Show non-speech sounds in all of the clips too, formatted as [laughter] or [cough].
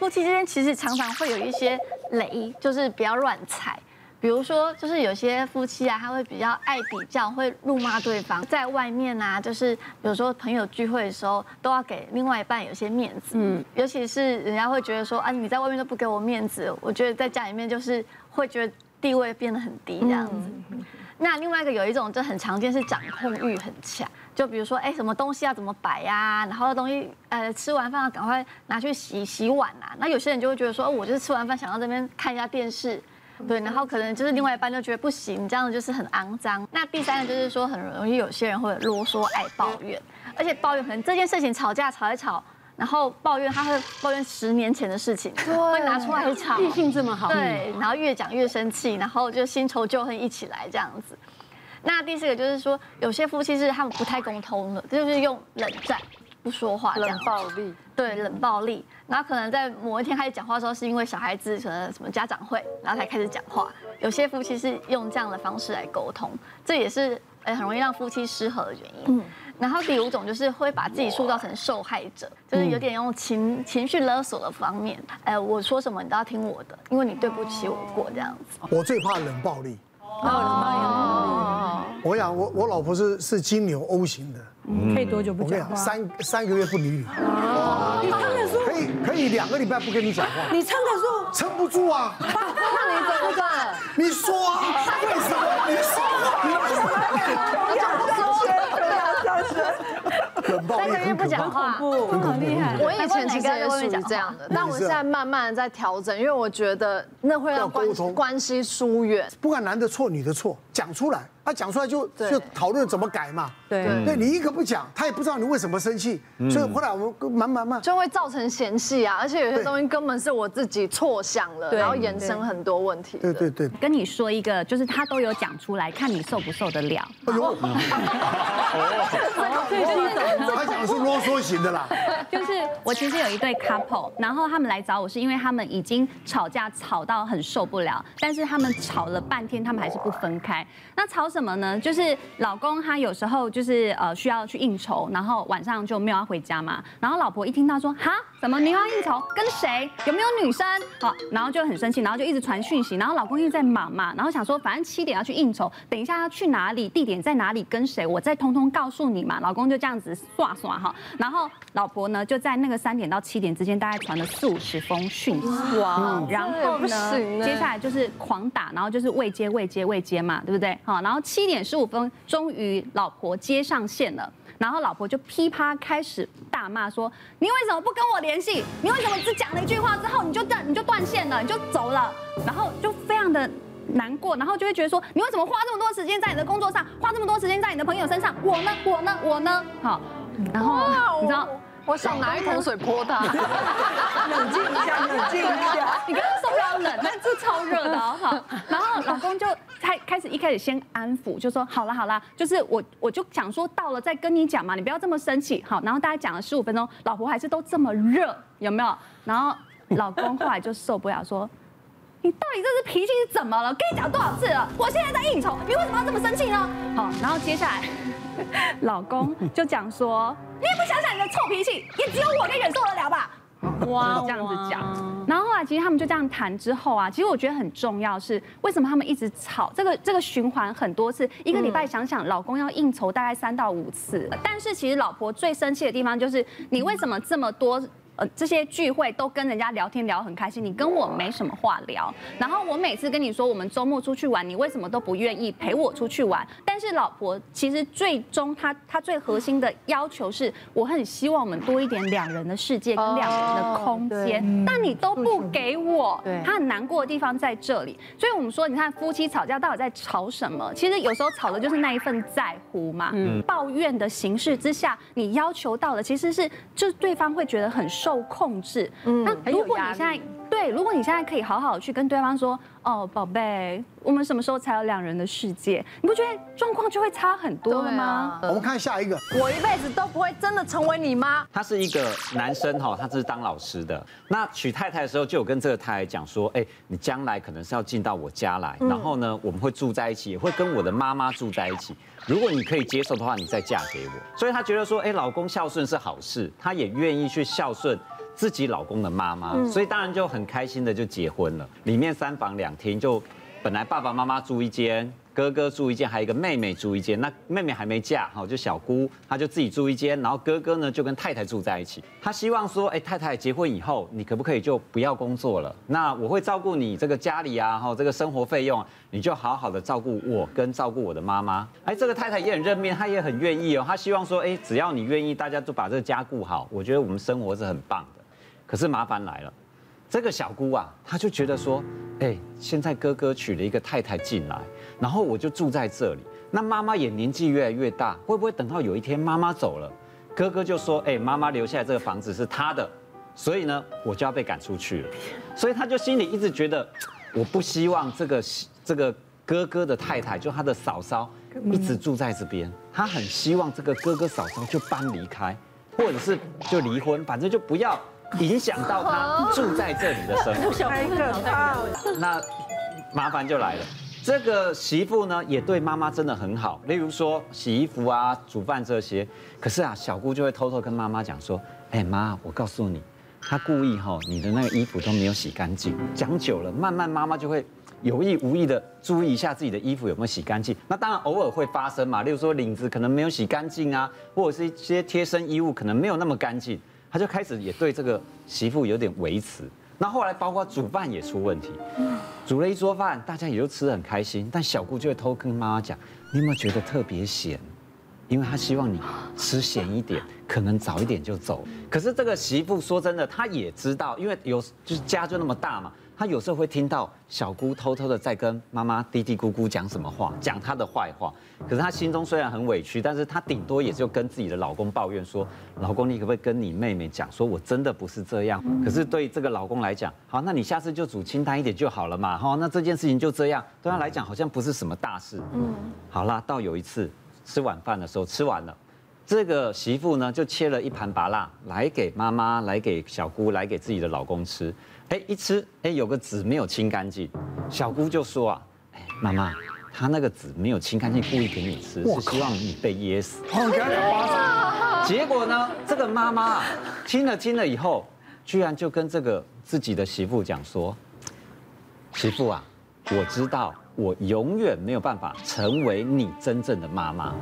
夫妻之间其实常常会有一些雷，就是不要乱踩。比如说，就是有些夫妻啊，他会比较爱比较，会怒骂对方。在外面啊，就是有时候朋友聚会的时候，都要给另外一半有些面子。嗯，尤其是人家会觉得说，啊，你在外面都不给我面子，我觉得在家里面就是会觉得地位变得很低这样子。那另外一个有一种就很常见，是掌控欲很强。就比如说，哎，什么东西要怎么摆呀？然后东西，呃，吃完饭要赶快拿去洗洗碗啊。那有些人就会觉得说，我就是吃完饭想到这边看一下电视。对，然后可能就是另外一半就觉得不行，这样子就是很肮脏。那第三个就是说，很容易有些人会啰嗦、爱抱怨，而且抱怨可能这件事情吵架吵一吵，然后抱怨他会抱怨十年前的事情，会拿出来吵。记性这么好。对，然后越讲越生气，然后就新仇旧恨一起来这样子。那第四个就是说，有些夫妻是他们不太沟通的，就是用冷战。不说话，冷暴力，对，冷暴力。然后可能在某一天开始讲话的时候，是因为小孩子可能什么家长会，然后才开始讲话。有些夫妻是用这样的方式来沟通，这也是很容易让夫妻失和的原因。嗯。然后第五种就是会把自己塑造成受害者，就是有点用情情绪勒索的方面。哎，我说什么你都要听我的，因为你对不起我过这样子。我最怕冷暴力。哦。我想我我老婆是是金牛 O 型的。可以多久不讲话？三三个月不理你。哦，你撑得住？可以可以两个礼拜不跟你讲话。你撑得住？撑不住啊！[laughs] 那你怎么办？你说啊？为什么？你说啊？你为什么？不要说，不要说。冷暴力很可怕，很厉害。我以前其实也属于这样的，但我现在慢慢的在调整，因为我觉得那会让关关系疏远。不管男的错，女的错，讲出来。他讲出来就就讨论怎么改嘛，对，对。你一个不讲，他也不知道你为什么生气，所以后来我们慢慢慢。就会造成嫌隙啊，而且有些东西根本是我自己错想了，然后衍生很多问题。对对对，跟你说一个，就是他都有讲出来，看你受不受得了。哎呦，他讲的是啰嗦型的啦。就是我其实有一对 couple，然后他们来找我是因为他们已经吵架吵到很受不了，但是他们吵了半天，他们还是不分开。那吵什么呢？就是老公他有时候就是呃需要去应酬，然后晚上就没有要回家嘛。然后老婆一听到说哈，怎么你要应酬？跟谁？有没有女生？好，然后就很生气，然后就一直传讯息。然后老公一直在忙嘛，然后想说反正七点要去应酬，等一下要去哪里，地点在哪里，跟谁，我再通通告诉你嘛。老公就这样子刷刷哈，然后老婆呢就在那个三点到七点之间，大概传了四五十封讯息。哇，然后呢，接下来就是狂打，然后就是未接未接未接嘛，对不对？好，然后七点十五分，终于老婆接上线了，然后老婆就噼啪开始大骂说：“你为什么不跟我联系？你为什么只讲了一句话之后你就断你就断线了，你就走了？”然后就非常的难过，然后就会觉得说：“你为什么花这么多时间在你的工作上，花这么多时间在你的朋友身上？我呢？我呢？我呢？”好，然后你知道。我想拿一桶水泼他，[laughs] 冷静一下，冷静一下。你刚刚说不要冷，但是超热的好。[laughs] 然后老公就开开始一开始先安抚，就说好了好了，就是我我就想说到了再跟你讲嘛，你不要这么生气。好，然后大家讲了十五分钟，老婆还是都这么热，有没有？然后老公后来就受不了，说你到底这是脾气是怎么了？跟你讲多少次了？我现在在应酬，你为什么要这么生气呢？好，然后接下来老公就讲说。你也不想想你的臭脾气，也只有我可以忍受得了吧？哇，这样子讲。然后后来其实他们就这样谈之后啊，其实我觉得很重要是为什么他们一直吵？这个这个循环很多次，一个礼拜想想老公要应酬大概三到五次，但是其实老婆最生气的地方就是你为什么这么多？呃，这些聚会都跟人家聊天聊很开心，你跟我没什么话聊。然后我每次跟你说我们周末出去玩，你为什么都不愿意陪我出去玩？但是老婆其实最终她她最核心的要求是，我很希望我们多一点两人的世界跟两人的空间，但你都不给我，她很难过的地方在这里。所以我们说，你看夫妻吵架到底在吵什么？其实有时候吵的就是那一份在乎嘛。抱怨的形式之下，你要求到的其实是，就是对方会觉得很受。受控制。嗯，那如果你现在对，如果你现在可以好好去跟对方说，哦，宝贝，我们什么时候才有两人的世界？你不觉得状况就会差很多了吗？啊、我们看下一个，我一辈子都不会真的成为你妈。他是一个男生哈，他是当老师的。那娶太太的时候，就有跟这个太太讲说，哎，你将来可能是要进到我家来，然后呢，我们会住在一起，也会跟我的妈妈住在一起。如果你可以接受的话，你再嫁给我。所以他觉得说，哎，老公孝顺是好事，他也愿意去孝顺。自己老公的妈妈，所以当然就很开心的就结婚了。里面三房两厅，就本来爸爸妈妈住一间。哥哥住一间，还有一个妹妹住一间。那妹妹还没嫁，哈，就小姑，她就自己住一间。然后哥哥呢，就跟太太住在一起。他希望说，哎，太太结婚以后，你可不可以就不要工作了？那我会照顾你这个家里啊，哈，这个生活费用，你就好好的照顾我，跟照顾我的妈妈。哎，这个太太也很认命，她也很愿意哦。她希望说，哎，只要你愿意，大家都把这个家顾好，我觉得我们生活是很棒的。可是麻烦来了，这个小姑啊，她就觉得说，哎，现在哥哥娶了一个太太进来。然后我就住在这里，那妈妈也年纪越来越大，会不会等到有一天妈妈走了，哥哥就说，哎，妈妈留下来这个房子是他的，所以呢，我就要被赶出去了，所以他就心里一直觉得，我不希望这个这个哥哥的太太，就他的嫂嫂，一直住在这边，他很希望这个哥哥嫂嫂就搬离开，或者是就离婚，反正就不要影响到他住在这里的生活。[laughs] 那麻烦就来了。这个媳妇呢，也对妈妈真的很好，例如说洗衣服啊、煮饭这些。可是啊，小姑就会偷偷跟妈妈讲说：“哎妈，我告诉你，她故意哈，你的那个衣服都没有洗干净。讲久了，慢慢妈妈就会有意无意的注意一下自己的衣服有没有洗干净。那当然偶尔会发生嘛，例如说领子可能没有洗干净啊，或者是一些贴身衣物可能没有那么干净，他就开始也对这个媳妇有点维持。那后来包括煮饭也出问题，煮了一桌饭，大家也就吃得很开心，但小姑就会偷跟妈妈讲，你有没有觉得特别咸？因为她希望你吃咸一点，可能早一点就走。可是这个媳妇说真的，她也知道，因为有就是家就那么大嘛。他有时候会听到小姑偷偷的在跟妈妈嘀嘀咕咕讲什么话，讲她的坏话。可是她心中虽然很委屈，但是她顶多也就跟自己的老公抱怨说：“老公，你可不可以跟你妹妹讲，说我真的不是这样？”可是对这个老公来讲，好，那你下次就煮清淡一点就好了嘛。哈，那这件事情就这样，对他来讲好像不是什么大事。嗯，好啦，到有一次吃晚饭的时候，吃完了，这个媳妇呢就切了一盘拔辣来给妈妈，来给小姑，来给自己的老公吃。哎，一吃，哎，有个籽没有清干净，小姑就说啊，哎，妈妈，她那个籽没有清干净，故意给你吃，是希望你被噎死。我给他两巴掌。结果呢，这个妈妈啊，听了听了以后，居然就跟这个自己的媳妇讲说，媳妇啊，我知道我永远没有办法成为你真正的妈妈，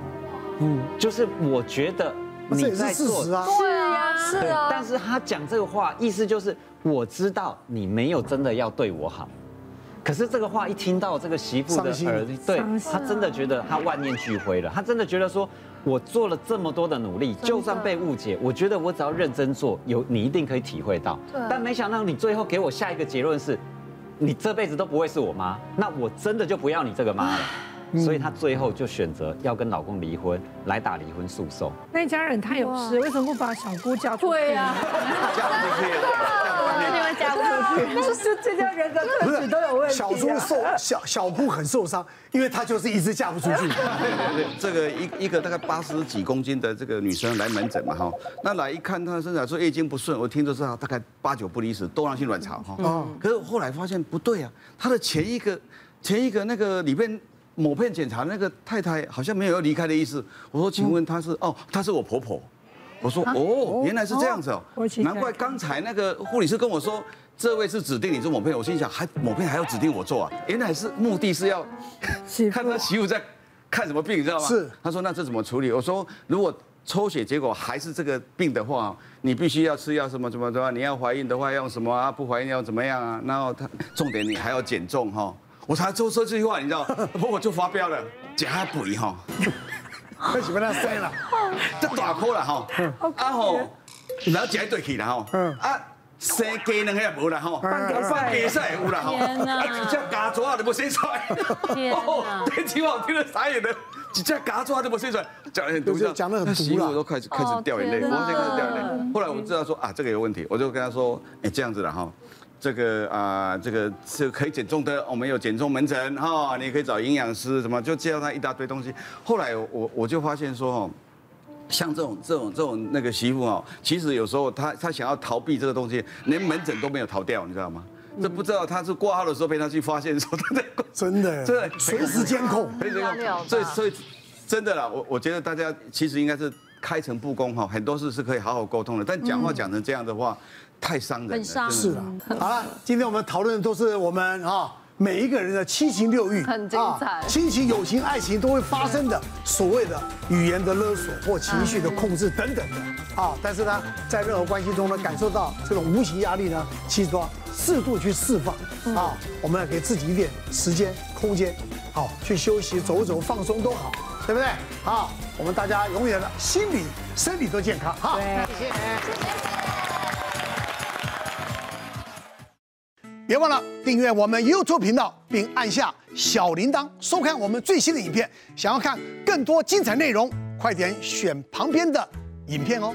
嗯，就是我觉得你在做，是啊，是啊，但是他讲这个话，意思就是。我知道你没有真的要对我好，可是这个话一听到这个媳妇的耳里，对，他真的觉得他万念俱灰了。他真的觉得说，我做了这么多的努力，就算被误解，我觉得我只要认真做，有你一定可以体会到。但没想到你最后给我下一个结论是，你这辈子都不会是我妈，那我真的就不要你这个妈了。所以她最后就选择要跟老公离婚，来打离婚诉讼。那一家人太有事，为什么不把小姑嫁出去？对呀，嫁不出去，你们嫁不出去，就是这家人格特质都有问题。小姑受小小姑很受伤，因为她就是一直嫁不出去。对对，这个一一个大概八十几公斤的这个女生来门诊嘛哈，那来一看她的身材说月经不顺，我听说是大概八九不离十，多囊性卵巢哈。嗯。可是后来发现不对啊，她的前一个前一个那个里边。某片检查，那个太太好像没有要离开的意思。我说，请问她是？哦，她是我婆婆。我说，哦，原来是这样子哦。难怪刚才那个护理师跟我说，这位是指定你做某片。我心想，还某片还要指定我做啊？原来是目的是要 [laughs] 看他媳妇在看什么病，你知道吗？是。他说，那这怎么处理？我说，如果抽血结果还是这个病的话，你必须要吃药什么什么的话，你要怀孕的话要用什么啊？不怀孕要怎么样啊？然后他重点你还要减重哈。我才说说这句话，你知道，[laughs] 婆婆就发飙了，加肥哈，开始被他塞了，这大颗了哈，啊吼，然后加一堆去了哈，啊，生鸡卵也无啦吼，半半鸡屎也有了哈，啊，一只鸭爪都没生出来，哦，天气我听了傻眼了，一只鸭爪都没生出来，讲得很毒，讲得很毒，媳妇都开始开始掉眼泪，我先开始掉眼泪，后来我知道说啊，这个有问题，我就跟他说，哎，这样子了哈。这个啊、呃，这个是可以减重的，我们有减重门诊哈，你可以找营养师什么，就介绍他一大堆东西。后来我我就发现说哦，像这种这种这种那个媳妇哦，其实有时候她她想要逃避这个东西，连门诊都没有逃掉，你知道吗？这不知道她是挂号的时候被他去发现说他在 [laughs] 真的对随时监控，随时监控。所以所以真的啦，我我觉得大家其实应该是开诚布公哈，很多事是可以好好沟通的，但讲话讲成这样的话。太伤人了，很伤是啊。好了，今天我们讨论的都是我们哈每一个人的七情六欲，很精彩，亲情、友情、爱情都会发生的所谓的语言的勒索或情绪的控制等等的啊。但是呢，在任何关系中呢，感受到这种无形压力呢，其实都要适度去释放啊。我们要给自己一点时间、空间，好去休息、走走、放松都好，对不对？好，我们大家永远的心理、身体都健康哈。谢谢。别忘了订阅我们 YouTube 频道，并按下小铃铛，收看我们最新的影片。想要看更多精彩内容，快点选旁边的影片哦。